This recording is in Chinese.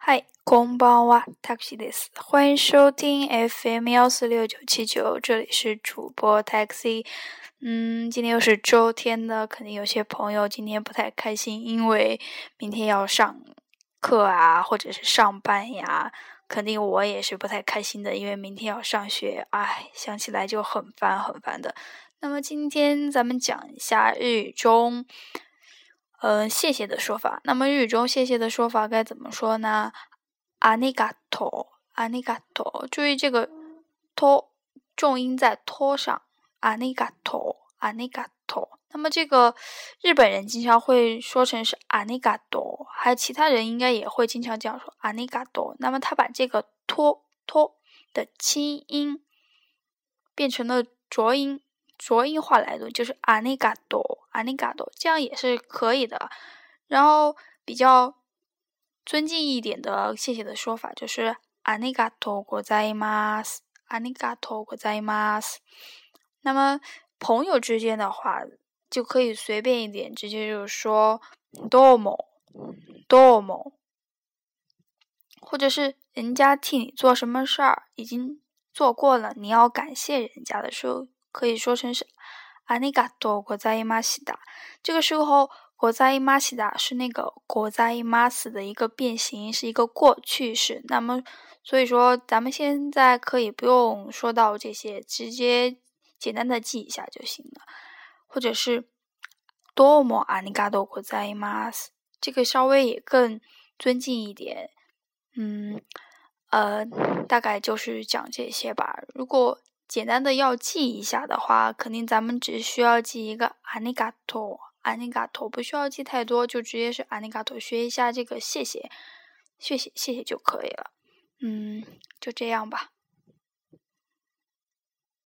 嗨，こんばんは、タクシーです。欢迎收听 FM 幺四六九七九，这里是主播 Taxi。嗯，今天又是周天的，肯定有些朋友今天不太开心，因为明天要上课啊，或者是上班呀。肯定我也是不太开心的，因为明天要上学，唉，想起来就很烦很烦的。那么今天咱们讲一下日语中。 嗯，谢谢的说法。那么日语中谢谢的说法该怎么说呢？ありがとう，ありがとう。注意这个托重音在托上。ありがとう，ありがとう。那么这个日本人经常会说成是ありがとう，还有其他人应该也会经常这样说ありがとう。那么他把这个托托的轻音变成了浊音。浊音化来读就是阿尼嘎多， 阿尼嘎多，这样也是可以的。然后比较尊敬一点的谢谢的说法就是阿尼嘎多ございます，阿尼嘎多ございます。那么朋友之间的话就可以随便一点，直接就是说どうも，どうも，或者是人家替你做什么事儿已经做过了，你要感谢人家的时候。可以说成是 阿尼嘎多国在伊玛西达。这个时候，国在伊玛西达是那个国在伊玛斯的一个变形，是一个过去式。那么，所以说咱们现在可以不用说到这些，直接简单的记一下就行了。或者是多么阿尼嘎多国在伊玛斯，这个稍微也更尊敬一点。嗯，呃，大概就是讲这些吧。如果简单的要记一下的话，肯定咱们只需要记一个阿尼嘎托，阿尼嘎托，不需要记太多，就直接是阿尼嘎托，学一下这个谢谢，谢谢，谢谢就可以了。嗯，就这样吧。